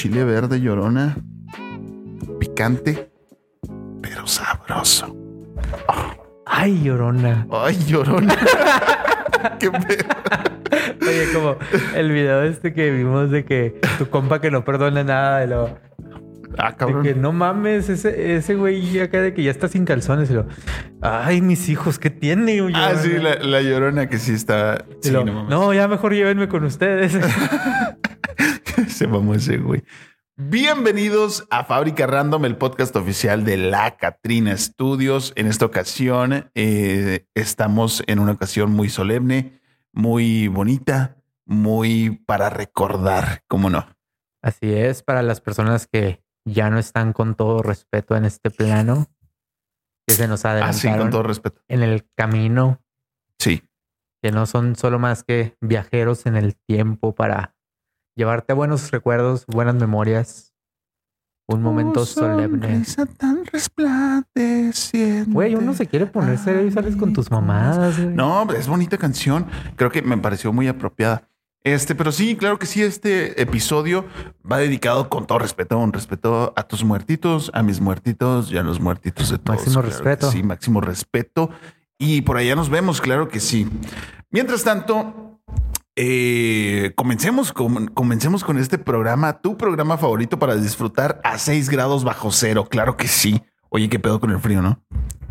chile verde llorona, picante, pero sabroso. Ay, llorona. Ay, llorona. Qué pedo. Oye, como el video este que vimos de que tu compa que no perdona nada de lo. Ah, De cabrón. que no mames, ese, ese güey acá de que ya está sin calzones. Y lo, ay, mis hijos, ¿qué tiene? Ah, llorona?" sí, la, la llorona que sí está. Y Sí, lo, no mames. no, ya mejor llévenme con ustedes. Se mamó ese güey. Bienvenidos a Fábrica Random, el podcast oficial de la Catrina Studios. En esta ocasión eh, estamos en una ocasión muy solemne, muy bonita, muy para recordar, ¿cómo no? Así es, para las personas que ya no están con todo respeto en este plano, que se nos Así, adelantaron Ah, con todo respeto. en el camino, Sí, que no son solo más que viajeros en el tiempo para llevarte buenos recuerdos, buenas memorias, un momento Tu solemne. tan resplandeciente. Güey, uno se quiere poner serio y sales con tus mamadas. güey. No, es bonita canción. Creo que me pareció muy apropiada. Este, pero sí, claro que sí, este episodio va dedicado con todo respeto, un respeto a tus muertitos, a mis muertitos y a los muertitos de todos. Máximo Claro respeto. Sí, máximo respeto. Y por allá nos vemos, claro que sí. Mientras tanto, eh, comencemos, con, comencemos con este programa, tu programa favorito para disfrutar a 6 grados bajo cero. Claro que sí. Oye, qué pedo con el frío, ¿no?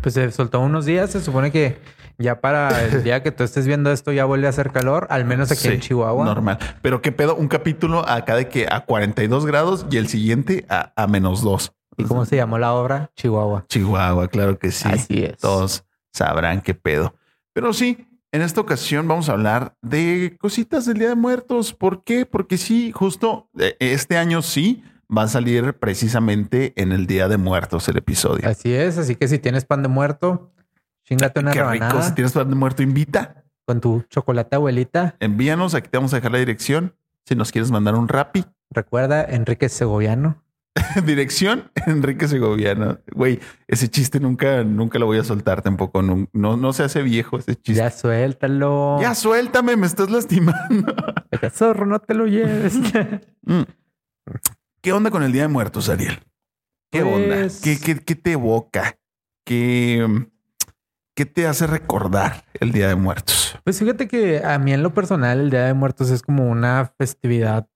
Pues se soltó unos días, se supone que ya para el día que tú estés viendo esto ya vuelve a hacer calor, al menos aquí en Chihuahua. Normal. Pero qué pedo, un capítulo acá de que a 42 grados y el siguiente a, a menos 2. ¿Y cómo se llamó la obra? Chihuahua. Chihuahua, claro que sí. Así es. Todos sabrán qué pedo. Pero sí, en esta ocasión vamos a hablar de cositas del Día de Muertos. ¿Por qué? Porque sí, justo eh, este año sí va a salir precisamente en el Día de Muertos el episodio. Así es, así que si tienes pan de muerto, chingate una Qué rico. Si tienes pan de muerto, invita. con tu chocolate abuelita. Envíanos. Aquí te vamos a dejar la dirección. Si nos quieres mandar un rapi. Recuerda, Enrique Segoviano. Dirección Enrique Segoviano. Güey, ese chiste nunca, nunca lo voy a soltar tampoco. No, no, no se hace viejo ese chiste. Ya suéltalo. Ya suéltame, me estás lastimando. Zorro, no te lo lleves. Mm. ¿Qué onda con el Día de Muertos, Ariel? ¿Qué Pues- onda? ¿Qué, qué, qué te evoca? ¿Qué, ¿Qué te hace recordar el Día de Muertos? pues fíjate que a mí en lo personal el Día de Muertos es como una festividad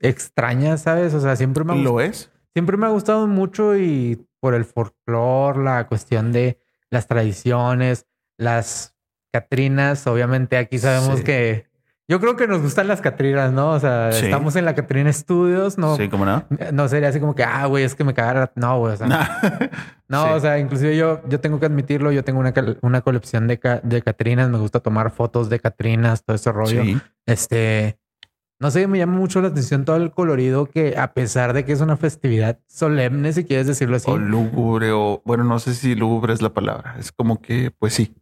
extraña, ¿sabes? O sea, siempre me ha ¿Lo es? Siempre me ha gustado mucho y por el folclore, la cuestión de las tradiciones, las Catrinas, obviamente aquí sabemos Sí. que yo creo que nos gustan las Catrinas, ¿no? O sea, Sí. estamos en la Catrina Studios, no, Sí, ¿cómo no? no sería así como que, ah, güey, es que me cagara. No, güey, o sea, no, Sí. o sea, inclusive yo, yo tengo que admitirlo, yo tengo una, una colección de, de Catrinas, me gusta tomar fotos de Catrinas, todo ese rollo. Sí. Este, no sé, me llama mucho la atención todo el colorido que a pesar de que es una festividad solemne, si quieres decirlo así. O lúgubre, o bueno, no sé si lúgubre es la palabra. Es como que, pues sí.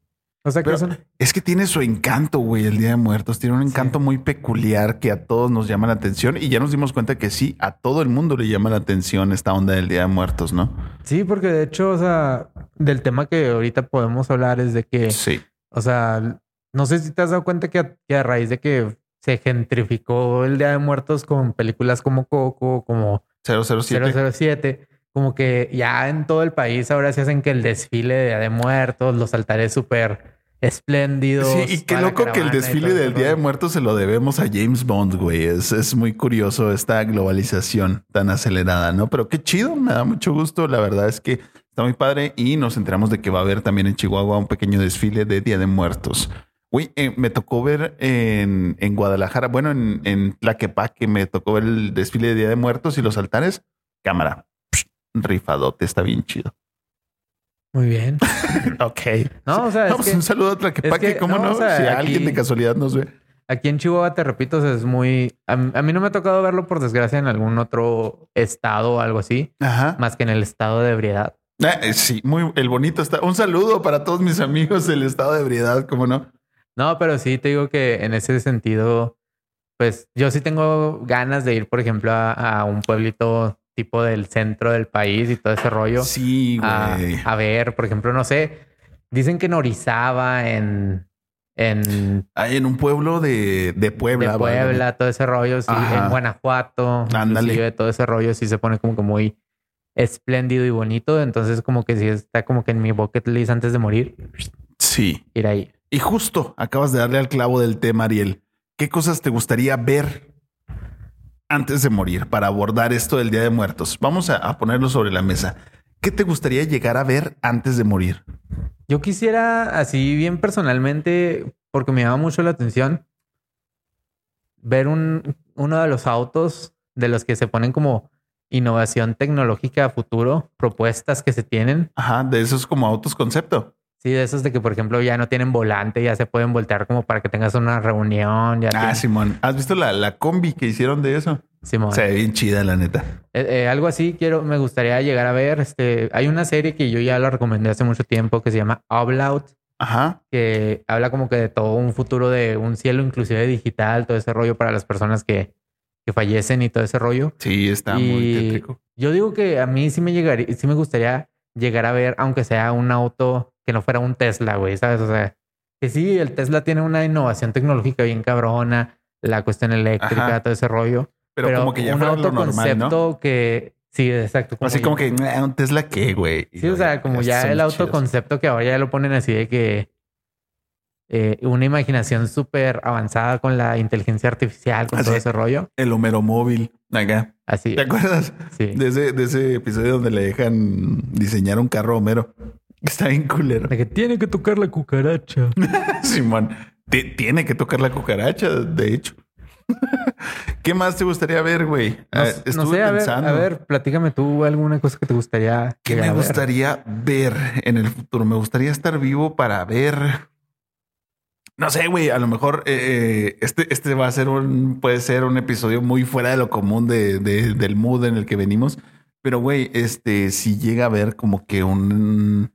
O sea, que es que tiene su encanto, güey, el Día de Muertos. Tiene un encanto muy peculiar que a todos nos llama la atención y ya nos dimos cuenta que sí, a todo el mundo le llama la atención esta onda del Día de Muertos, ¿no? Sí, porque de hecho, o sea, del tema que ahorita podemos hablar es de que, Sí. o sea, no sé si te has dado cuenta que a, que a raíz de que se gentrificó el Día de Muertos con películas como Coco, como 007. 007, como que ya en todo el país ahora se hacen que el desfile de Día de Muertos, los altares súper espléndidos. Sí, y qué loco que el desfile del Día de. Muertos se lo debemos a James Bond, güey. Es, es muy curioso esta globalización tan acelerada, ¿no? Pero qué chido, me da mucho gusto. La verdad es que está muy padre y nos enteramos de que va a haber también en Chihuahua un pequeño desfile de Día de Muertos. Güey, eh, me tocó ver en, en Guadalajara, bueno, en, en Tlaquepaque, me tocó ver el desfile de Día de Muertos y los altares. Cámara, psh, rifadote, está bien chido. Muy bien. Ok. No, o sea, No, es pues que un saludo a Tlaquepaque, es que, ¿cómo no, no? o sea, si aquí- alguien de casualidad nos ve. aquí en Chihuahua, te repito, o sea, es muy... A, a mí no me ha tocado verlo, por desgracia, en algún otro estado o algo así, Ajá. más que en el estado de ebriedad. Ah, eh, sí, muy el bonito está. Un saludo para todos mis amigos del estado de ebriedad, ¿cómo no? No, pero sí te digo que en ese sentido, pues yo sí tengo ganas de ir, por ejemplo, a, a un pueblito tipo del centro del país y todo ese rollo. Sí, a, güey. a ver, por ejemplo, no sé, dicen que en Orizaba, en en, Ahí en un pueblo de, de Puebla. de. Puebla, todo ese rollo, sí, Ajá. en Guanajuato, Ándale. todo ese rollo sí se pone como que muy espléndido y bonito. Entonces, como que sí está como que en mi bucket list antes de morir, Sí. ir ahí. Y justo acabas de darle al clavo del tema, Ariel. ¿Qué cosas te gustaría ver antes de morir para abordar esto del Día de Muertos? Vamos a, a ponerlo sobre la mesa. ¿Qué te gustaría llegar a ver antes de morir? Yo quisiera, así bien personalmente, porque me llama mucho la atención, ver un, uno de los autos de los que se ponen como innovación tecnológica a futuro, propuestas que se tienen. Ajá, de esos como autos concepto. Sí, de esos de que, por ejemplo, ya no tienen volante, ya se pueden voltear como para que tengas una reunión. Ya Ah, tienen- Simón. ¿Has visto la, la combi que hicieron de eso? Simón. Se ve bien chida, la neta. Eh, eh, algo así quiero, me gustaría llegar a ver. Este, hay una serie que yo ya la recomendé hace mucho tiempo que se llama Out, Ajá. que habla como que de todo un futuro de un cielo inclusive digital, todo ese rollo para las personas que, que fallecen y todo ese rollo. Sí, está muy tétrico. yo digo que a mí sí me llegaría, sí me gustaría llegar a ver, aunque sea un auto que no fuera un Tesla, güey, ¿sabes? O sea, que sí, el Tesla tiene una innovación tecnológica bien cabrona, la cuestión eléctrica, Ajá. todo ese rollo. Pero, como que ya un normal, autoconcepto ¿no? que sí, exacto. Así como que "Nah, un Tesla qué, güey. Sí, o sea, como ya el autoconcepto que ahora ya lo ponen así de que eh, una imaginación súper avanzada con la inteligencia artificial, con Así. todo ese rollo. El Homero móvil. Acá. Así. ¿Te acuerdas? Sí. De ese, de ese episodio donde le dejan diseñar un carro a Homero. Está bien culero. De que tiene que tocar la cucaracha. Simón. Ti- Tiene que tocar la cucaracha, de hecho. ¿Qué más te gustaría ver, güey? No, Ah, no estuve sé, a ver, pensando. a ver, platícame tú alguna cosa que te gustaría. ¿Qué me ver? gustaría ver en el futuro? Me gustaría estar vivo para ver. No sé, güey. A lo mejor eh, este, este va a ser un, puede ser un episodio muy fuera de lo común de, de- del mood en el que venimos. Pero, güey, este, si llega a ver como que un,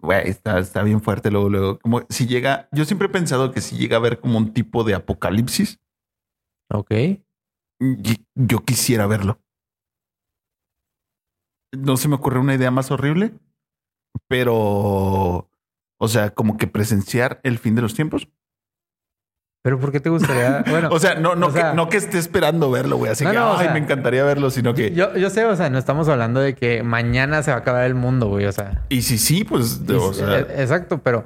güey, está, está bien fuerte luego, luego. Como si llega, yo siempre he pensado que si llega a ver como un tipo de apocalipsis, Ok. yo quisiera verlo. No se me ocurre una idea más horrible, pero, o sea, como que presenciar el fin de los tiempos. Pero ¿por qué te gustaría? Bueno, O sea, no, no, o sea- que, no que esté esperando verlo, güey. Así No, que, no, o ay, sea, me encantaría verlo, sino que, yo, yo sé, o sea, no estamos hablando de que mañana se va a acabar el mundo, güey. O sea, y si sí, pues, y- o sea, eh, exacto, pero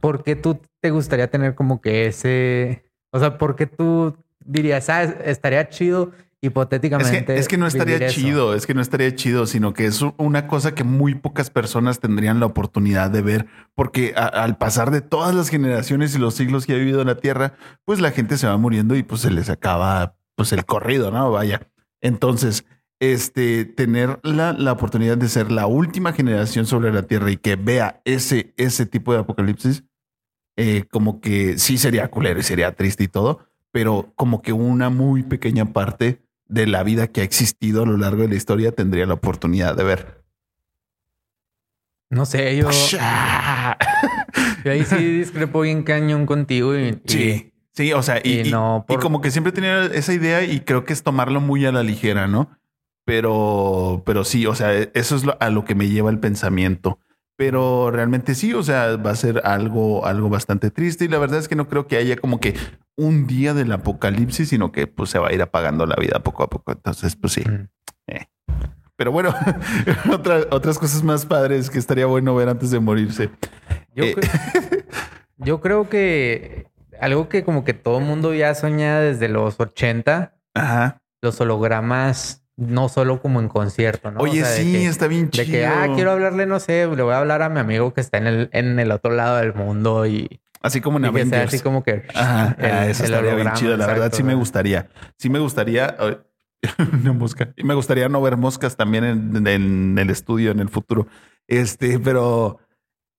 ¿por qué tú te gustaría tener como que ese, o sea, por qué tú dirías, ah, es- estaría chido Es hipotéticamente? que, es que no estaría vivir eso"? chido, es que no estaría chido, sino que es una cosa que muy pocas personas tendrían la oportunidad de ver, porque a- al pasar de todas las generaciones y los siglos que ha vivido en la Tierra, pues la gente se va muriendo y pues se les acaba pues el corrido, ¿no? Vaya. Entonces, este, tener la, la oportunidad de ser la última generación sobre la Tierra y que vea ese, ese tipo de apocalipsis, eh, como que sí sería culero y sería triste y todo, pero como que una muy pequeña parte de la vida que ha existido a lo largo de la historia tendría la oportunidad de ver. No sé, yo, yo ahí sí discrepo bien cañón contigo y, y- Sí, sí, o sea, y, no y como que siempre tenía esa idea y creo que es tomarlo muy a la ligera, ¿no? Pero, pero sí, o sea, eso es lo- a lo que me lleva el pensamiento. Pero realmente sí, o sea, va a ser algo, algo bastante triste y la verdad es que no creo que haya como que un día del apocalipsis, sino que pues se va a ir apagando la vida poco a poco. Entonces, pues sí. Mm. Pero bueno, otra- otras cosas más padres que estaría bueno ver antes de morirse. Yo, Eh, cre- yo creo que algo que como que todo el mundo ya soña desde los 80, Ajá. los hologramas, no solo como en concierto, ¿no? O Oye, sea, sí, que- está bien chido. De que, ah, quiero hablarle, no sé, le voy a hablar a mi amigo que está en el, en el otro lado del mundo y, Así como en y que sea así como que... Ajá, el- ah, eso estaría bien chido. La verdad, sí me gustaría. Sí me gustaría. Una mosca. Y me gustaría no ver moscas también en, en el estudio en el futuro. Este, pero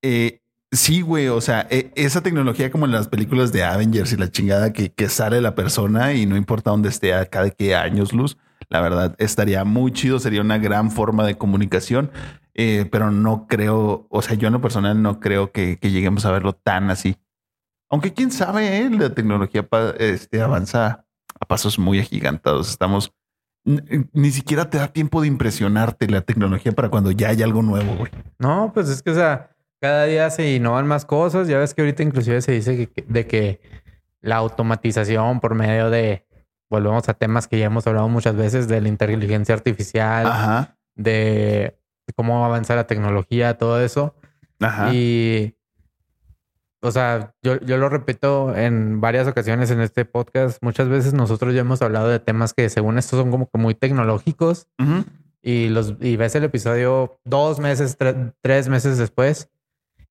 eh, sí, güey. O sea, e- esa tecnología como en las películas de Avengers y la chingada que, que sale la persona y no importa dónde esté, a cada qué años luz. La verdad, estaría muy chido. Sería una gran forma de comunicación. Eh, pero no creo, o sea, yo en lo personal no creo que, lleguemos a verlo tan así. Aunque quién sabe, ¿eh? la tecnología este, avanza a pasos muy agigantados. Estamos ni siquiera te da tiempo de impresionarte la tecnología para cuando ya hay algo nuevo, güey. No, pues es que, o sea, cada día se innovan más cosas. Ya ves que ahorita inclusive se dice de que la automatización por medio de, volvemos a temas que ya hemos hablado muchas veces, de la inteligencia artificial, Ajá. de cómo avanza la tecnología, todo eso. Ajá. Y, o sea, yo, yo lo repito en varias ocasiones en este podcast. Muchas veces nosotros ya hemos hablado de temas que según esto son como que muy tecnológicos y los y ves el episodio dos meses, tre- tres meses después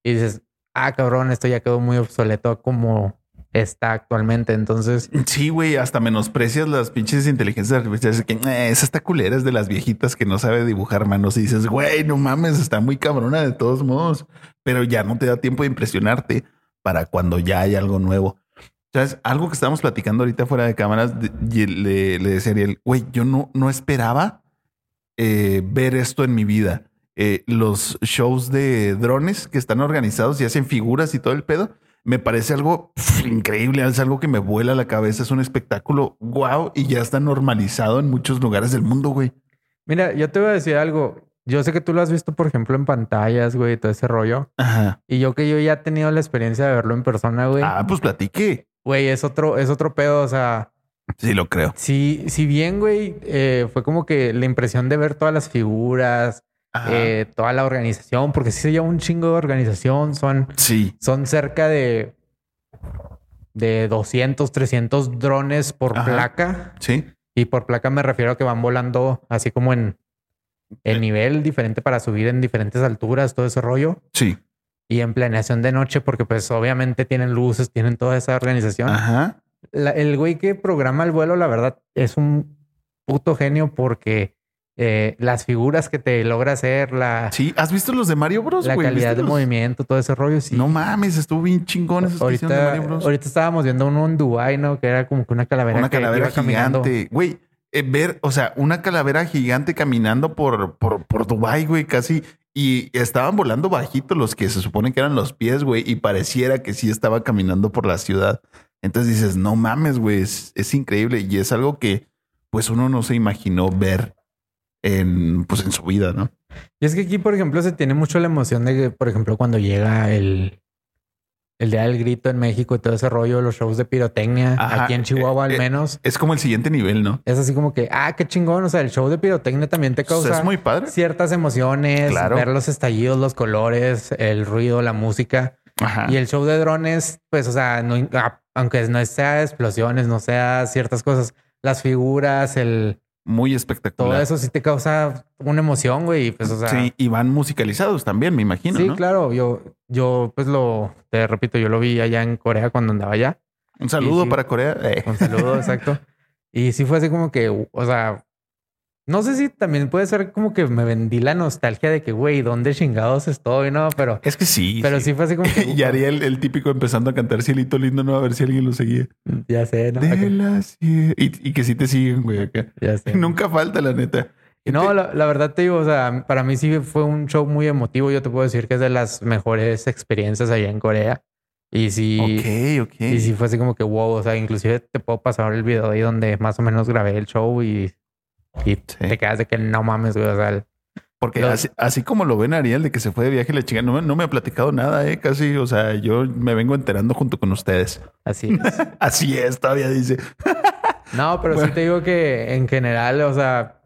y dices, ah, cabrón, esto ya quedó muy obsoleto como está actualmente. Entonces, Sí, güey, hasta menosprecias las pinches inteligencias artificiales. Que "Eh, esa está culera, es de las viejitas que no sabe dibujar manos. Y dices, güey, no mames, está muy cabrona de todos modos. Pero ya no te da tiempo de impresionarte para cuando ya hay algo nuevo. ¿Sabes? Algo que estábamos platicando ahorita fuera de cámaras, le, le decía a Ariel, güey, yo no, no esperaba eh, ver esto en mi vida. Eh, los shows de drones que están organizados y hacen figuras y todo el pedo, me parece algo increíble, es algo que me vuela la cabeza, es un espectáculo wow y ya está normalizado en muchos lugares del mundo, güey. mira, yo te voy a decir algo. Yo sé que tú lo has visto, por ejemplo, en pantallas, güey, todo ese rollo. Ajá. Y yo que yo ya he tenido la experiencia de verlo en persona, güey. Ah, pues platique. Güey, es otro, es otro pedo. O sea, Sí, lo creo. si, si bien, güey, eh, fue como que la impresión de ver todas las figuras. Eh, toda la organización, porque sí se lleva un chingo de organización. Son, sí. son cerca de, de 200, 300 drones por Ajá. placa. Sí. Y por placa me refiero a que van volando así como en, en nivel diferente para subir en diferentes alturas, todo ese rollo. Sí. Y en planeación de noche, porque pues obviamente tienen luces, tienen toda esa organización. Ajá. La- el güey que programa el vuelo, la verdad, es un puto genio porque eh, las figuras que te logra hacer, la, Sí. ¿Has visto los de Mario Bros? la güey? calidad ¿Viste de los- movimiento, todo ese rollo, sí. No mames, estuvo bien chingón esos que hicieron de ahorita, Mario Bros. ahorita estábamos viendo uno en Dubai, ¿no? Que era como que una calavera, Una que calavera iba gigante. Güey, eh, ver, o sea, una calavera gigante caminando por, por, por Dubai, güey, casi. Y estaban volando bajito los que se supone que eran los pies, güey, y pareciera que sí estaba caminando por la ciudad. Entonces dices, no mames, güey, es, es increíble y es algo que pues uno no se imaginó ver en, pues, en su vida, ¿no? Y es que aquí, por ejemplo, se tiene mucho la emoción de que, por ejemplo, cuando llega el, el Día del Grito en México y todo ese rollo, los shows de pirotecnia, Ajá, aquí en Chihuahua eh, al eh, menos, Es como el siguiente nivel, ¿no? es así como que, ah, qué chingón. O sea, el show de pirotecnia también te O sea, causa es muy padre. ciertas emociones, Claro. ver los estallidos, los colores, el ruido, la música. Ajá. Y el show de drones, pues, o sea, no, a- aunque no sea explosiones, no sea ciertas cosas, las figuras, el Muy espectacular. todo eso sí te causa una emoción, güey. Pues, o sea, sí, y van musicalizados también, me imagino, Sí, ¿no? claro. Yo, yo, pues lo, te repito, yo lo vi allá en Corea cuando andaba allá. Un saludo sí. para Corea. Eh. Un saludo, exacto. Y sí fue así como que, o sea, no sé si también puede ser como que me vendí la nostalgia de que, güey, ¿dónde chingados estoy? No, pero, Es que sí. pero sí fue así como que, y haría el, el típico empezando a cantar Cielito Lindo, no a ver si alguien lo seguía. ya sé, ¿no? De la y, y que sí te siguen, güey. acá. Ya sé. Nunca falta, la neta. Y no, la, la verdad te digo, o sea, para mí sí fue un show muy emotivo. Yo te puedo decir que es de las mejores experiencias allá en Corea. Y sí, Ok, ok. Y sí fue así como que wow, o sea, inclusive te puedo pasar el video ahí donde más o menos grabé el show y, y te quedas de que no mames, güey, o sea, el- Porque Los- así, así como lo ven Ariel de que se fue de viaje la chica, no, me- no me ha platicado nada, eh, casi. O sea, yo me vengo enterando junto con ustedes. así es. Así es, todavía dice. No, pero sí te digo que en general, o sea,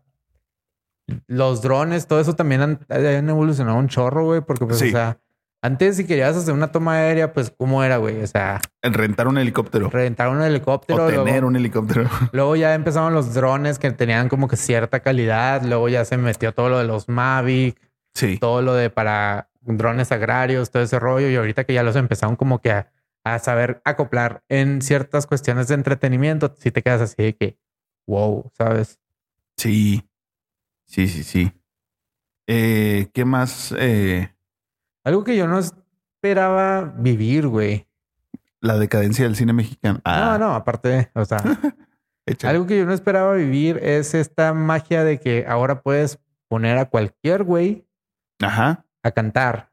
los drones, todo eso también han, han evolucionado un chorro, güey, porque pues, Sí. o sea, antes si querías hacer una toma aérea, pues, ¿cómo era, güey? O sea, rentar un helicóptero. reventar un helicóptero. o tener luego- un helicóptero. Luego ya empezaron los drones que tenían como que cierta calidad. Luego ya se metió todo lo de los Mavic. Sí. todo lo de para drones agrarios, todo ese rollo. Y ahorita que ya los empezaron como que a, a saber acoplar en ciertas cuestiones de entretenimiento, si te quedas así de que, wow, ¿sabes? Sí. Sí, sí, sí. Eh, ¿Qué más? Eh, Algo que yo no esperaba vivir, güey. la decadencia del cine mexicano. Ah, No, no, aparte, o sea, algo que yo no esperaba vivir es esta magia de que ahora puedes poner a cualquier güey Ajá. a cantar.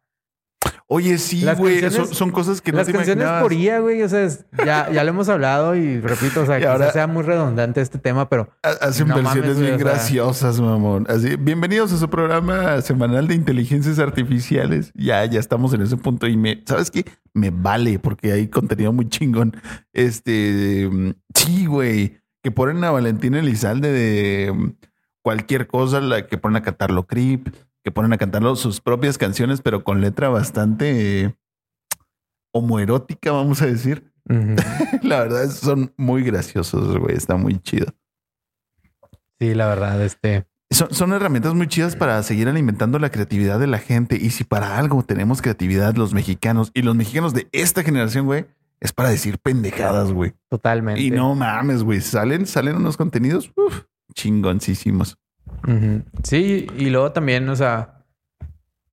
Oye, sí, güey. Son, son cosas que no Las te canciones imaginabas. por IA, güey, o sea, es- ya, ya lo hemos hablado y repito, o sea, quizás ahora- sea muy redundante este tema, pero Ha- Hacen No versiones mames, bien o sea. graciosas, mamón. Así, bienvenidos a su programa semanal de inteligencias artificiales. Ya, ya estamos en ese punto y me, ¿sabes qué? Me vale porque hay contenido muy chingón. Este, sí, güey, que ponen a Valentina Elizalde de mm, cualquier cosa, la que ponen a cantarlo Creep, que ponen a cantarlo sus propias canciones, pero con letra bastante eh, homoerótica, vamos a decir. La verdad, son muy graciosos, güey. Está muy chido. sí, la verdad, este, Son, son herramientas muy chidas para seguir alimentando la creatividad de la gente. Y si para algo tenemos creatividad los mexicanos y los mexicanos de esta generación, güey, es para decir pendejadas, güey. totalmente. Y no mames, güey. Salen, salen unos contenidos uf, chingoncísimos. Sí, y luego también, o sea,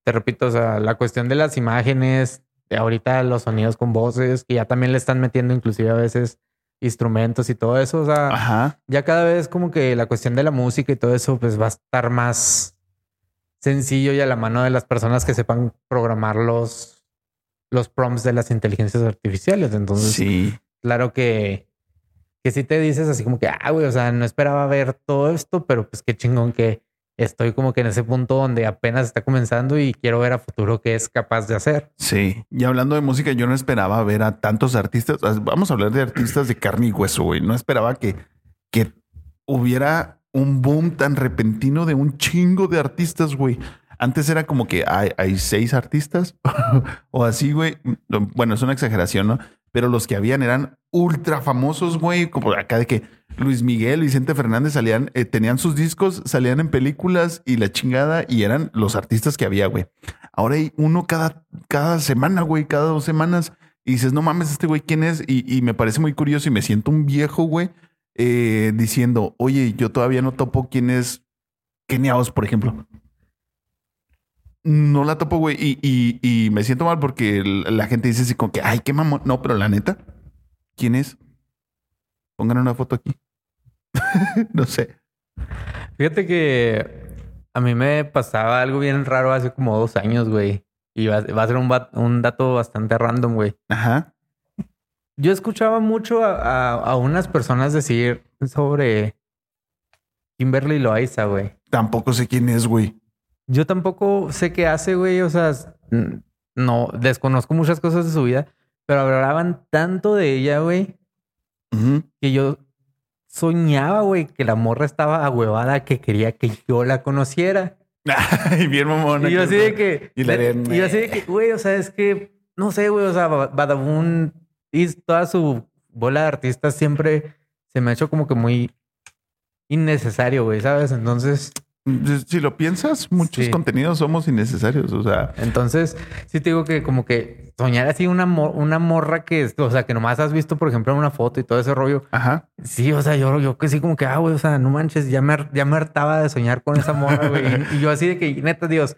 te repito, o sea, la cuestión de las imágenes, de ahorita los sonidos con voces, que ya también le están metiendo inclusive a veces instrumentos y todo eso, o sea, Ajá. ya cada vez como que la cuestión de la música y todo eso, pues va a estar más sencillo y a la mano de las personas que sepan programar los, los prompts de las inteligencias artificiales. Entonces, Sí. claro que, que sí te dices así como que, ah, güey, o sea, no esperaba ver todo esto, pero pues qué chingón que estoy como que en ese punto donde apenas está comenzando y quiero ver a futuro qué es capaz de hacer. Sí. Y hablando de música, yo no esperaba ver a tantos artistas. Vamos a hablar de artistas de carne y hueso, güey. No esperaba que, que hubiera un boom tan repentino de un chingo de artistas, güey. Antes era como que hay, hay seis artistas o así, güey. Bueno, es una exageración, ¿no? Pero los que habían eran ultra famosos, güey. Como acá de que Luis Miguel, Vicente Fernández salían, eh, tenían sus discos, salían en películas y la chingada y eran los artistas que había, güey. Ahora hay uno cada, cada semana, güey, cada dos semanas. Y dices, no mames, este güey, ¿quién es? Y, me parece muy curioso y me siento un viejo, güey, eh, diciendo, oye, yo todavía no topo quién es Kenia Oz, por ejemplo. No la topo, güey. Y, y, y me siento mal porque la gente dice así como que, ay, qué mamón. No, pero la neta, ¿quién es? Pongan una foto aquí. no sé. Fíjate que a mí me pasaba algo bien raro hace como dos años, güey. Y va, va a ser un, un dato bastante random, güey. Ajá. Yo escuchaba mucho a, a- a unas personas decir sobre Kimberly Loaiza, güey. Tampoco sé quién es, güey. Yo tampoco sé qué hace, güey. O sea, no desconozco muchas cosas de su vida, pero hablaban tanto de ella, güey, que yo soñaba, güey, que la morra estaba ahuevada, que quería que yo la conociera. Ay, bien mamona. Y yo así de que. Y la harían, y yo así de que, güey, o sea, es que no sé, güey, o sea, Ba- Badabun y toda su bola de artistas siempre se me ha hecho como que muy innecesario, güey, ¿sabes? Entonces, Si lo piensas, muchos Sí. contenidos somos innecesarios. O sea, entonces, sí te digo que como que soñar así una, mor- una morra que, o sea, que nomás has visto, por ejemplo, en una foto y todo ese rollo. ajá. Sí, o sea, yo, yo que sí como que, ah, güey, o sea, no manches, ya me, ya me hartaba de soñar con esa morra, güey. Y, y yo así de que, neta, Dios,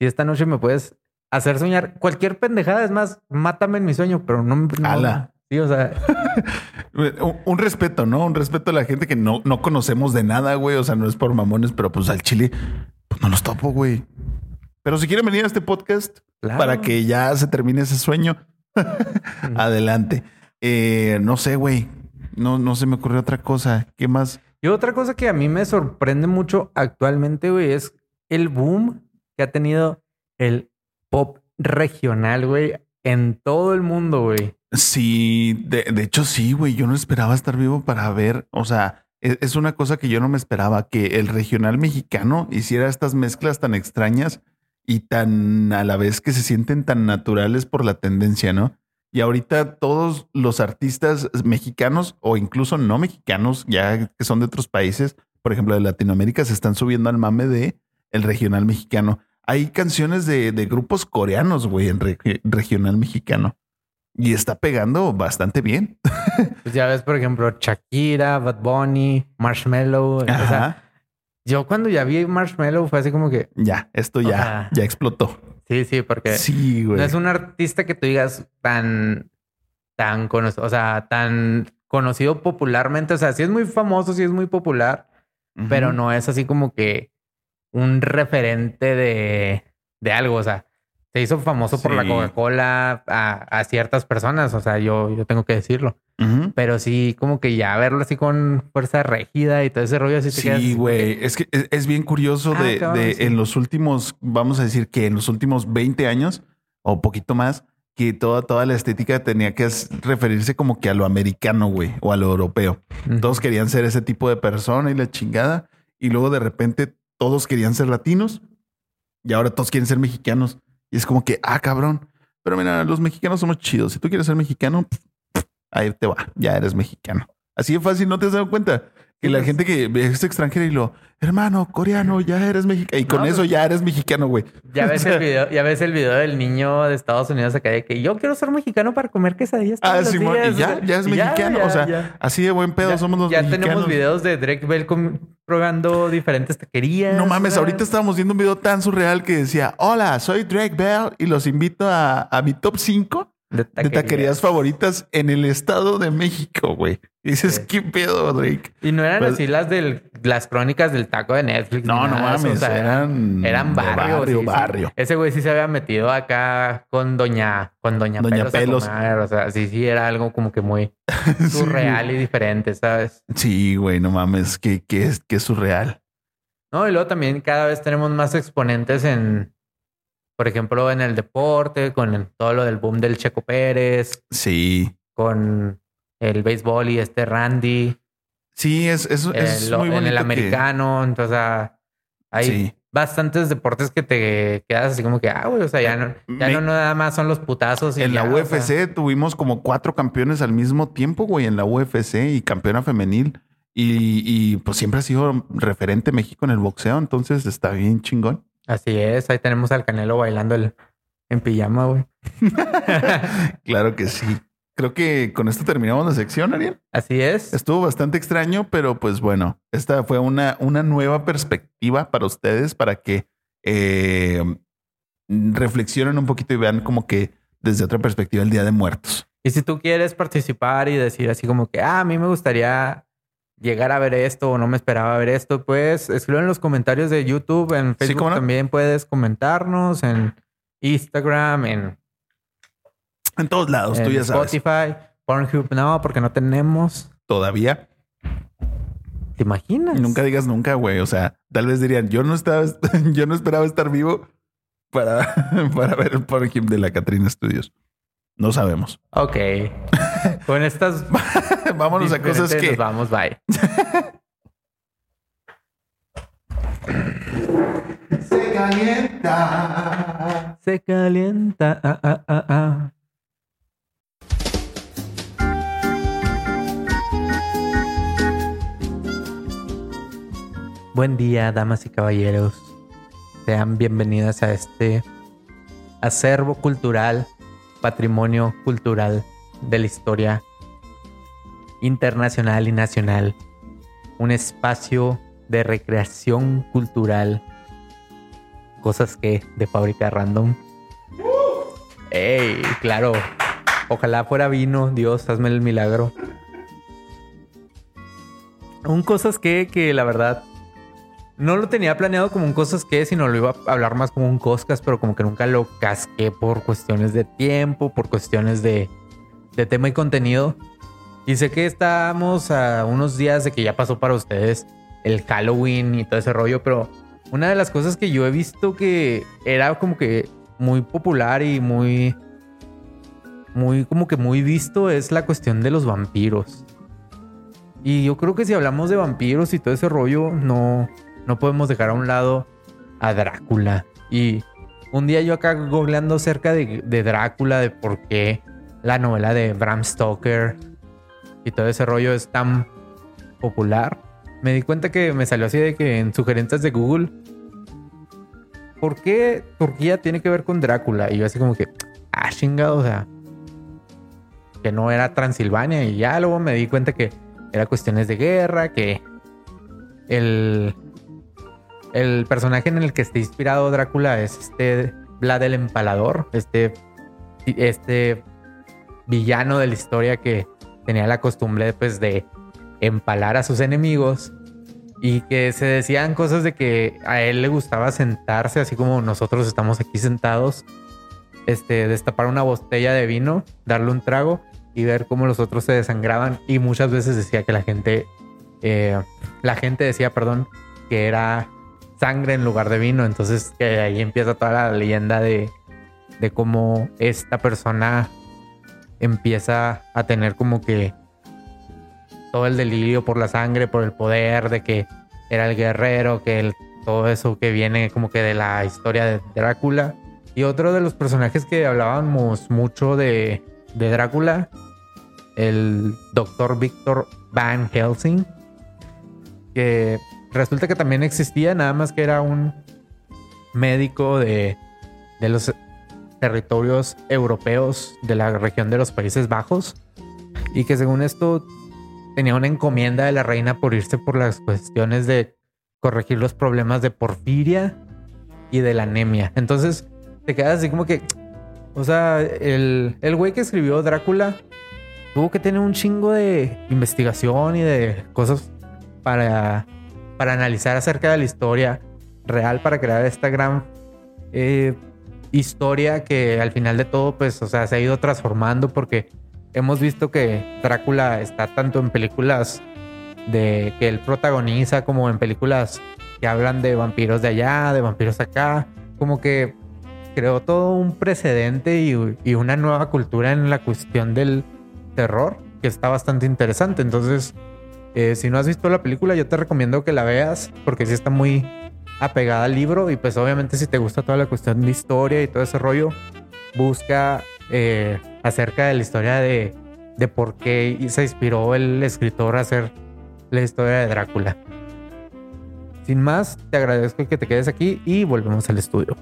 si esta noche me puedes hacer soñar cualquier pendejada, es más, mátame en mi sueño, pero no me... no- Ala. Sí, o sea, Un, un respeto, ¿no? Un respeto a la gente que no, no conocemos de nada, güey. O sea, no es por mamones, pero pues al chile, pues no los topo, güey. Pero si quieren venir a este podcast Claro. para que ya se termine ese sueño, adelante. Eh, no sé, güey. No, no se me ocurrió otra cosa. ¿Qué más? y otra cosa que a mí me sorprende mucho actualmente, güey, es el boom que ha tenido el pop regional, güey, en todo el mundo, güey. Sí, de, de hecho sí, güey. Yo no esperaba estar vivo para ver, o sea, es, es una cosa que yo no me esperaba, que el regional mexicano hiciera estas mezclas tan extrañas y tan a la vez que se sienten tan naturales por la tendencia, ¿no? Y ahorita todos los artistas mexicanos o incluso no mexicanos, ya que son de otros países, por ejemplo de Latinoamérica, se están subiendo al mame de el regional mexicano. Hay canciones de, grupos coreanos, güey, en re- regional mexicano. Y está pegando bastante bien. Pues ya ves, por ejemplo, Shakira, Bad Bunny, Marshmello. O sea, yo cuando ya vi Marshmello fue así como que, Ya, esto ya, ya explotó. sí, sí, porque Sí, güey. no es un artista que tú digas tan, tan conocido, o sea, tan conocido popularmente. O sea, sí es muy famoso, sí es muy popular, pero no es así como que un referente de, de algo. O sea, se hizo famoso por la. Coca-Cola a, a ciertas personas. O sea, yo, yo tengo que decirlo. Pero sí, como que ya verlo así con fuerza rígida y todo ese rollo así Sí, güey. Es que es, es bien curioso Ah, de, de sí. en los últimos, vamos a decir que en los últimos 20 años o poquito más, que toda, toda la estética tenía que referirse como que a lo americano, güey, o a lo europeo. Todos querían ser ese tipo de persona y la chingada. Y luego de repente todos querían ser latinos y ahora todos quieren ser mexicanos. Y es como que, ah, cabrón. Pero mira, los mexicanos somos chidos. Si tú quieres ser mexicano, ahí te va, ya eres mexicano. Así de fácil, ¿no te has dado cuenta? Sí, la gente que es extranjera y lo, hermano, coreano, ya eres mexicano. Y con No, eso pues- ya eres mexicano, güey. Ya ves el video, ya ves el video del niño de Estados Unidos acá de que yo quiero ser mexicano para comer quesadillas. todos Ah, los Simón, días". y ya, ya es Y mexicano. ya, o sea, ya. así de buen pedo Ya- somos los ya mexicanos. tenemos videos de Drake Bell probando diferentes taquerías. No mames, ahorita estábamos viendo un video tan surreal que decía, hola, soy Drake Bell y los invito a, a mi top 5 de de taquerías. favoritas en el estado de México, güey. Dices, Sí. ¿qué pedo, Drake? Y no eran Pues- así las del, las crónicas del taco de Netflix. No, no mames, o sea, eran barrio. barrio, sí, sí. barrio. Ese güey sí se había metido acá con Doña, con Doña, Doña Pelos. a Pelos. comer, O sea, sí, sí, era algo como que muy surreal y diferente, ¿sabes? Sí, güey, no mames, que, que es, que es surreal. No, y luego también cada vez tenemos más exponentes en, por ejemplo, en el deporte, con el- todo lo del boom del Checo Pérez, Sí. con el béisbol y este Randy, Sí, es, es, es el- muy bonito. en el que- americano. Entonces, ah, hay Sí. bastantes deportes que te quedas así como que, ah, güey, o sea, ya no, ya Me- no nada más son los putazos. Y En la o UFC sea, tuvimos como cuatro campeones al mismo tiempo, güey, en la UFC y campeona femenil. Y, y, pues siempre ha sido referente México en el boxeo, entonces está bien chingón. Así es, ahí tenemos al Canelo bailando el, en pijama, güey. Claro que sí. Creo que con esto terminamos la sección, Ariel. Así es. Estuvo bastante extraño, pero pues bueno, esta fue una, una nueva perspectiva para ustedes, para que eh, reflexionen un poquito y vean como que desde otra perspectiva el Día de Muertos. Y si tú quieres participar y decir así como que, ah, a mí me gustaría llegar a ver esto o no me esperaba ver esto, pues escribe en los comentarios de YouTube, en Facebook también puedes comentarnos, en Instagram, en, En todos lados, en tú ya sabes. Spotify, Pornhub, no, porque no tenemos. Todavía. ¿Te imaginas? Nunca digas nunca, güey. O sea, tal vez dirían, yo no estaba, yo no esperaba estar vivo para, para ver el Pornhub de la Catrina Studios. No sabemos. Ok. Con estas Vámonos a cosas que nos vamos, bye. se calienta. Se calienta. ah, ah, ah, ah. Buen día, damas y caballeros. Sean bienvenidas a este acervo cultural, patrimonio cultural de la historia internacional y nacional. Un espacio de recreación cultural cosas que de fábrica random. ¡Ey! Claro. Ojalá fuera vino. Dios, hazme el milagro. Un cosas que, que la verdad no lo tenía planeado como un cosas que, sino lo iba a hablar más como un coscas, pero como que nunca lo casqué por cuestiones de tiempo, por cuestiones de, de tema y contenido. Y sé que estamos a unos días de que ya pasó para ustedes el Halloween y todo ese rollo, pero una de las cosas que yo he visto que era como que muy popular y muy muy como que muy visto es la cuestión de los vampiros. Y yo creo que si hablamos de vampiros y todo ese rollo, no no podemos dejar a un lado a Drácula. Y un día yo acá googleando cerca de, de Drácula, de por qué la novela de Bram Stoker y todo ese rollo es tan popular, me di cuenta que me salió así de que en sugerencias de Google, ¿por qué Turquía tiene que ver con Drácula? Y yo así como que, ah, chingado, o sea, que no era Transilvania. Y ya luego me di cuenta que era cuestiones de guerra, que el, el personaje en el que está inspirado Drácula es este Vlad el Empalador, este, este villano de la historia que tenía la costumbre pues de empalar a sus enemigos y que se decían cosas de que a él le gustaba sentarse así como nosotros estamos aquí sentados este, destapar una botella de vino, darle un trago y ver cómo los otros se desangraban. Y muchas veces decía que la gente, eh, la gente decía, perdón, que era sangre en lugar de vino. Entonces que ahí empieza toda la leyenda de, de cómo esta persona empieza a tener como que todo el delirio por la sangre, por el poder, de que era el guerrero, que todo eso que viene como que de la historia de Drácula. Y otro de los personajes que hablábamos mucho de, de Drácula, el doctor Víctor Van Helsing, que resulta que también existía, nada más que era un médico de, de los territorios europeos de la región de los Países Bajos y que según esto tenía una encomienda de la reina por irse por las cuestiones de corregir los problemas de porfiria y de la anemia. Entonces te quedas así como que, o sea, el, el güey que escribió Drácula tuvo que tener un chingo de investigación y de cosas para, para analizar acerca de la historia real para crear esta gran eh, historia que al final de todo, pues, o sea, se ha ido transformando porque hemos visto que Drácula está tanto en películas de que él protagoniza como en películas que hablan de vampiros de allá, de vampiros acá, como que creó todo un precedente y, una nueva cultura en la cuestión del terror que está bastante interesante. Entonces, eh, si no has visto la película, yo te recomiendo que la veas porque sí está muy apegada al libro y pues obviamente si te gusta toda la cuestión de historia y todo ese rollo, busca eh, acerca de la historia de, de por qué se inspiró el escritor a hacer la historia de Drácula. Sin más, te agradezco que te quedes aquí y volvemos al estudio.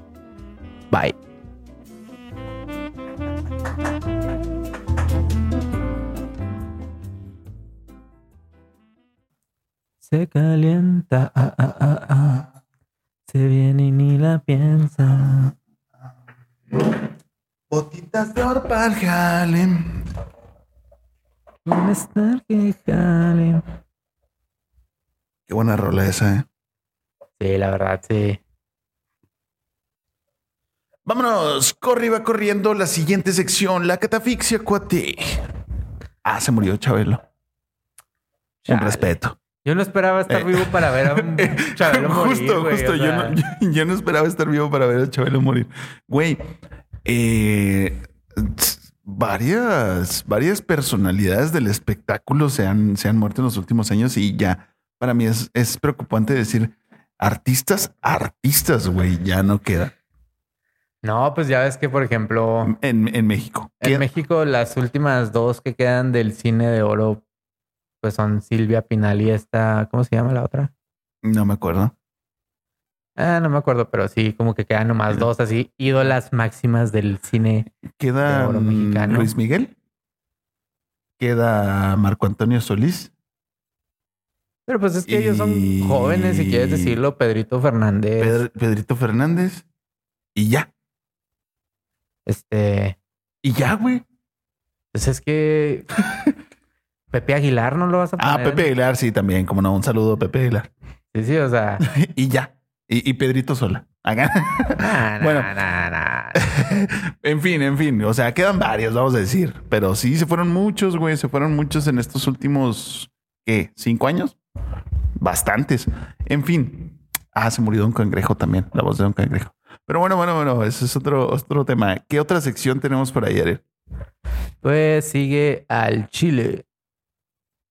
Bye. Se calienta, ah, ah, ah, ah. Se viene y ni la piensa. Botitas de oro para el jale. Un estar que jale. Qué buena rola esa, ¿eh? Sí, la verdad, sí. Vámonos, corre y va corriendo la siguiente sección, la catafixia cuate. Ah, se murió Chabelo. Un respeto. Yo no esperaba estar Eh. vivo para ver a un Chabelo morir, justo, justo. o Yo, no, yo, yo no esperaba estar vivo para ver a Chabelo morir. Güey, eh, varias, varias personalidades del espectáculo se han, se han muerto en los últimos años y ya para mí es, es preocupante decir artistas, artistas, güey, ya no queda No, pues ya ves que, por ejemplo, en, en México. en México las últimas dos que quedan del cine de oro, pues son Silvia Pinal y esta, ¿cómo se llama la otra? No me acuerdo. Ah, no me acuerdo, pero sí, como que quedan nomás dos así, ídolas máximas del cine. Queda De mm, mexicano. Luis Miguel. Queda Marco Antonio Solís. Pero pues es que ellos son jóvenes, si quieres decirlo, Pedrito Fernández, Pedr- Pedrito Fernández. Y ya. este, Y ya, güey. pues es que Pepe Aguilar no lo vas a poner. Ah, Pepe Aguilar, sí, también. Como no, un saludo a Pepe Aguilar. Sí, sí, o sea, y ya. Y, y Pedrito sola. Nah, nah, Bueno. nah, nah. en fin, en fin. O sea, quedan varios, vamos a decir. Pero sí, se fueron muchos, güey. Se fueron muchos en estos últimos, ¿qué? ¿Cinco años? Bastantes. En fin. Ah, se murió Don Cangrejo también. La voz de Don Cangrejo. Pero bueno, bueno, bueno. Ese es otro, otro tema. ¿Qué otra sección tenemos por ahí, Ariel? Pues sigue al Chile.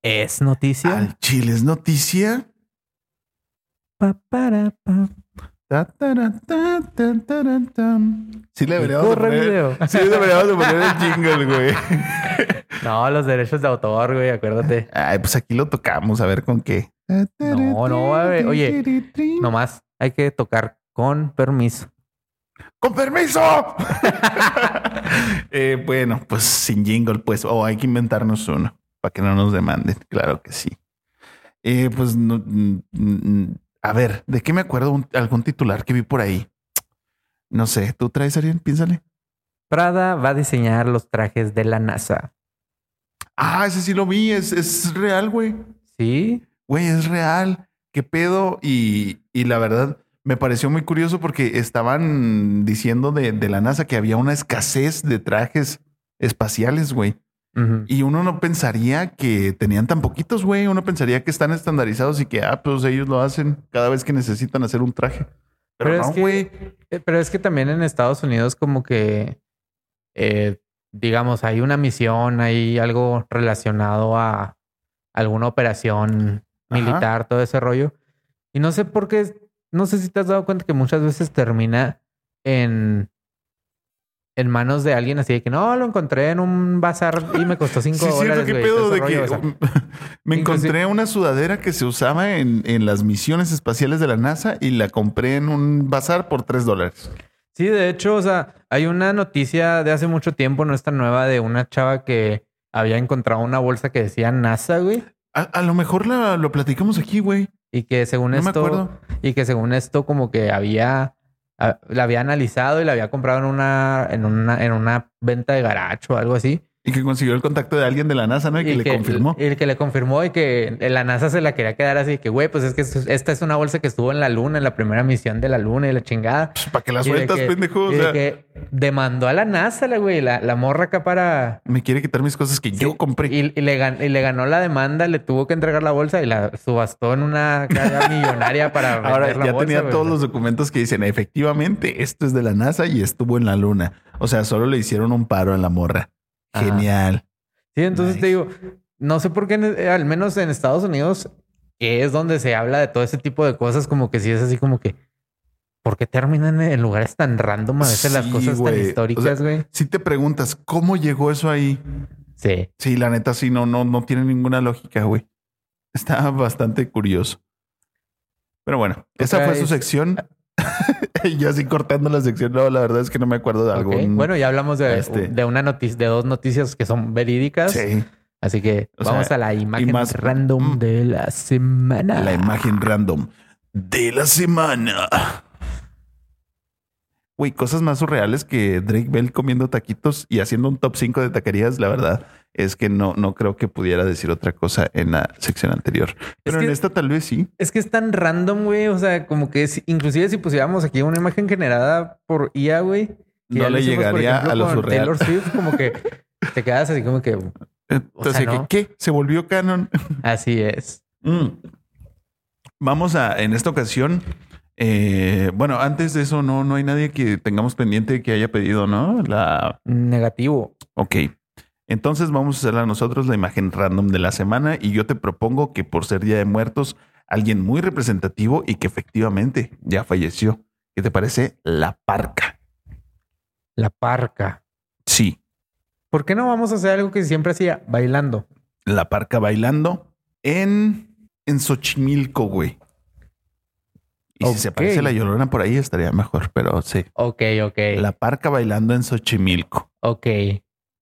Es noticia. Al Chile es noticia. Pa, para, pa. Ta, tara, ta, ta, tara, tam. Sí, le deberíamos poner. video. Sí, deberíamos de poner el jingle, güey. No, los derechos de autor, güey, acuérdate. Ay, pues aquí lo tocamos, a ver con qué. No, no, ver, oye, Nomás hay que tocar con permiso. ¡Con permiso! Eh, bueno, pues sin jingle, pues, o hay que inventarnos uno para que no nos demanden. Claro que sí. Eh, pues, no, mm, mm, a ver, ¿de qué me acuerdo? Un- algún titular que vi por ahí. No sé, ¿tú traes, Ariel? Piénsale. Prada va a diseñar los trajes de la NASA. Ah, ese sí lo vi, es, es real, güey. Sí, Güey, es real. ¿Qué pedo? Y, y la verdad, me pareció muy curioso porque estaban diciendo de, de la NASA que había una escasez de trajes espaciales, güey. Y uno no pensaría que tenían tan poquitos, güey. Uno pensaría que están estandarizados y que, ah, pues ellos lo hacen cada vez que necesitan hacer un traje. Pero, Pero, no, es que, güey. eh, pero es que también en Estados Unidos como que, eh, digamos, hay una misión, hay algo relacionado a alguna operación Ajá. militar, todo ese rollo. Y no sé por qué, no sé si te has dado cuenta que muchas veces termina en, en manos de alguien así de que no, lo encontré en un bazar y me costó cinco Sí, es cierto, dólares. qué güey", pedo de que rollo, o sea. me inclusive- encontré una sudadera que se usaba en, en las misiones espaciales de la NASA y la compré en un bazar por tres dólares. Sí, de hecho, o sea, hay una noticia de hace mucho tiempo, no es tan nueva, de una chava que había encontrado una bolsa que decía NASA, güey, A, a lo mejor la- lo platicamos aquí, güey. y que según No esto, y que según esto, como que había, la había analizado y la había comprado en una, en una, en una venta de garage o algo así. Y que consiguió el contacto de alguien de la NASA, ¿no? Y, que le confirmó. Y el que le confirmó y que la NASA se la quería quedar así, que güey, pues es que es- esta es una bolsa que estuvo en la luna, en la primera misión de la luna y la chingada. Pues, ¿Para que la Y de sueltas, que- pendejo? O y de sea, que demandó a la NASA, la güey, la, la morra acá para. me quiere quitar mis cosas que yo compré. Y, y le gan- y le ganó la demanda, le tuvo que entregar la bolsa y la subastó en una cara millonaria para vender Ahora la ya bolsa, tenía todos los documentos que dicen efectivamente esto es de la NASA y estuvo en la luna. O sea, solo le hicieron un paro a la morra. Genial. Sí, entonces Nice. te digo, no sé por qué, eh, al menos en Estados Unidos, que es donde se habla de todo ese tipo de cosas, como que sí es así como que. ¿Por qué terminan en lugares tan random a veces las cosas tan O históricas, sea, güey? Si te preguntas cómo llegó eso ahí, sí. sí, la neta sí no, no, no tiene ninguna lógica, güey. Está bastante curioso. Pero bueno, esa fue su sección. y yo así cortando la sección. No, la verdad es que no me acuerdo de algún. Bueno, ya hablamos de, este- de una noticia, de dos noticias que son verídicas. sí, Así que O vamos sea, a la imagen más- random Mm. de la semana. la imagen random de la semana. Güey, cosas más surreales que Drake Bell comiendo taquitos y haciendo un top 5 de taquerías, la verdad es que no, no creo que pudiera decir otra cosa en la sección anterior. Pero en que- esta tal vez sí. Es que es tan random, güey. O sea, como que es, inclusive si pusiéramos aquí una imagen generada por IA, güey. No le hicimos, llegaría ejemplo, a lo con surreal. Taylor Swift, como que te quedas así como que Entonces, ¿no? ¿qué, ¿qué? ¿Se volvió canon? así es. Mm. Vamos a, en esta ocasión, eh, bueno, antes de eso, no, no hay nadie que tengamos pendiente que haya pedido, ¿no? La, Negativo. ok. Entonces vamos a hacer a nosotros la imagen random de la semana y yo te propongo que por ser Día de Muertos, alguien muy representativo y que efectivamente ya falleció. ¿Qué te parece? La parca. La parca. Sí, ¿Por qué no vamos a hacer algo que siempre hacía? Bailando. la parca bailando en, en Xochimilco, güey. Y si se aparece la llorona por ahí estaría mejor, pero sí. Ok, ok. La parca bailando en Xochimilco. Ok.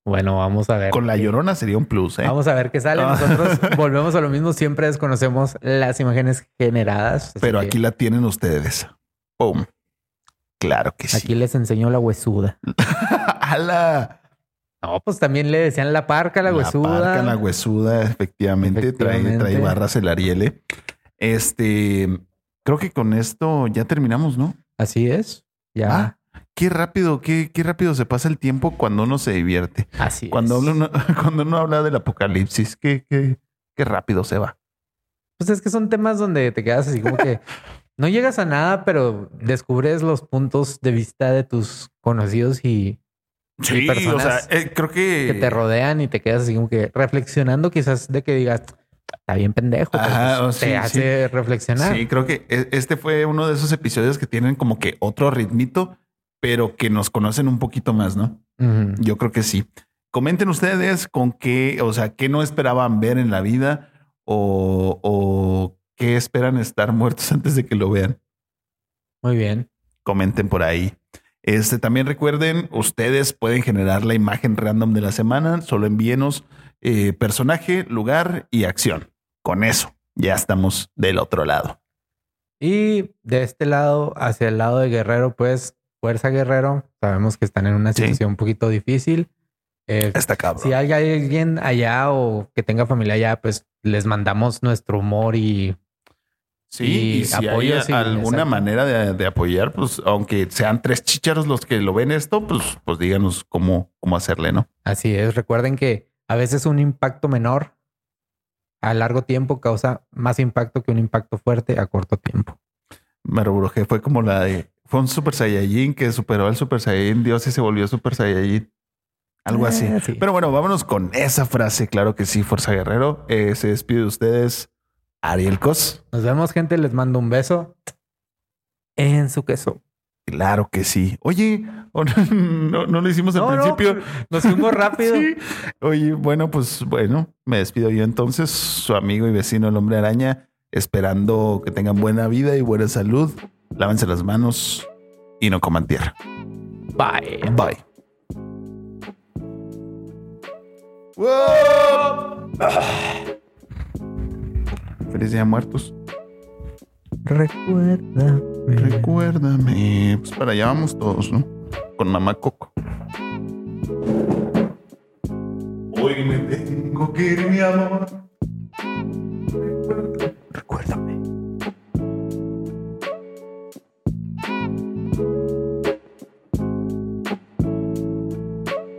Bueno, vamos a ver. Con la llorona sería un plus, ¿eh? Vamos a ver qué sale. Nosotros volvemos a lo mismo. Siempre desconocemos las imágenes generadas. Pero que aquí la tienen ustedes. ¡Pum! Claro que sí. Aquí les enseño la huesuda. ¡Hala! No, pues también le decían la parca, la huesuda. parca, la huesuda, efectivamente. Trae, trae barras el Ariele. Este, creo que con esto ya terminamos, ¿no? Así es. Ya. Ah, qué rápido, qué, qué rápido se pasa el tiempo cuando uno se divierte. así Cuando, es. uno, cuando uno habla del apocalipsis, qué, qué, qué rápido se va. Pues es que son temas donde te quedas así como que no llegas a nada, pero descubres los puntos de vista de tus conocidos y Sí, personas o sea, eh, creo que... que te rodean y te quedas así como que reflexionando quizás de que digas, está bien pendejo, Ajá, pues te sí, hace reflexionar. Sí, creo que e- este fue uno de esos episodios que tienen como que otro ritmito, pero que nos conocen un poquito más, ¿no? Yo creo que sí. Comenten ustedes con qué, o sea, qué no esperaban ver en la vida o, o qué esperan estar muertos antes de que lo vean. Muy bien. Comenten por ahí. Este también recuerden, ustedes pueden generar la imagen random de la semana. Solo envíenos eh, personaje, lugar y acción. Con eso ya estamos del otro lado. Y de este lado, hacia el lado de Guerrero, pues, Fuerza Guerrero. Sabemos que están en una Sí. situación un poquito difícil. Eh, Está cabrón. si hay alguien allá o que tenga familia allá, pues les mandamos nuestro humor y Sí, y, si hay alguna manera de, apoyar, pues aunque sean tres chicharos los que lo ven esto, pues, pues díganos cómo, cómo hacerle, ¿no? Así es. Recuerden que a veces un impacto menor a largo tiempo causa más impacto que un impacto fuerte a corto tiempo. Me rebrujé, fue como la de, fue un Super Saiyajin que superó al Super Saiyajin Dios y se volvió Super Saiyajin. Algo así. Ah, Pero bueno, vámonos con esa frase. Claro que sí, Fuerza Guerrero. Eh, se despide de ustedes Ariel Cos. Nos vemos, gente. Les mando un beso en su queso. Claro que sí. Oye, no, lo hicimos al principio. nos fuimos rápido. Oye, bueno, pues bueno, me despido yo entonces, su amigo y vecino el hombre araña, esperando que tengan buena vida y buena salud. Lávense las manos y no coman tierra. Bye. Bye. Feliz Día de Muertos. Recuérdame. Recuérdame. Pues para allá vamos todos, ¿no? Con mamá Coco. Hoy me tengo que ir, mi amor.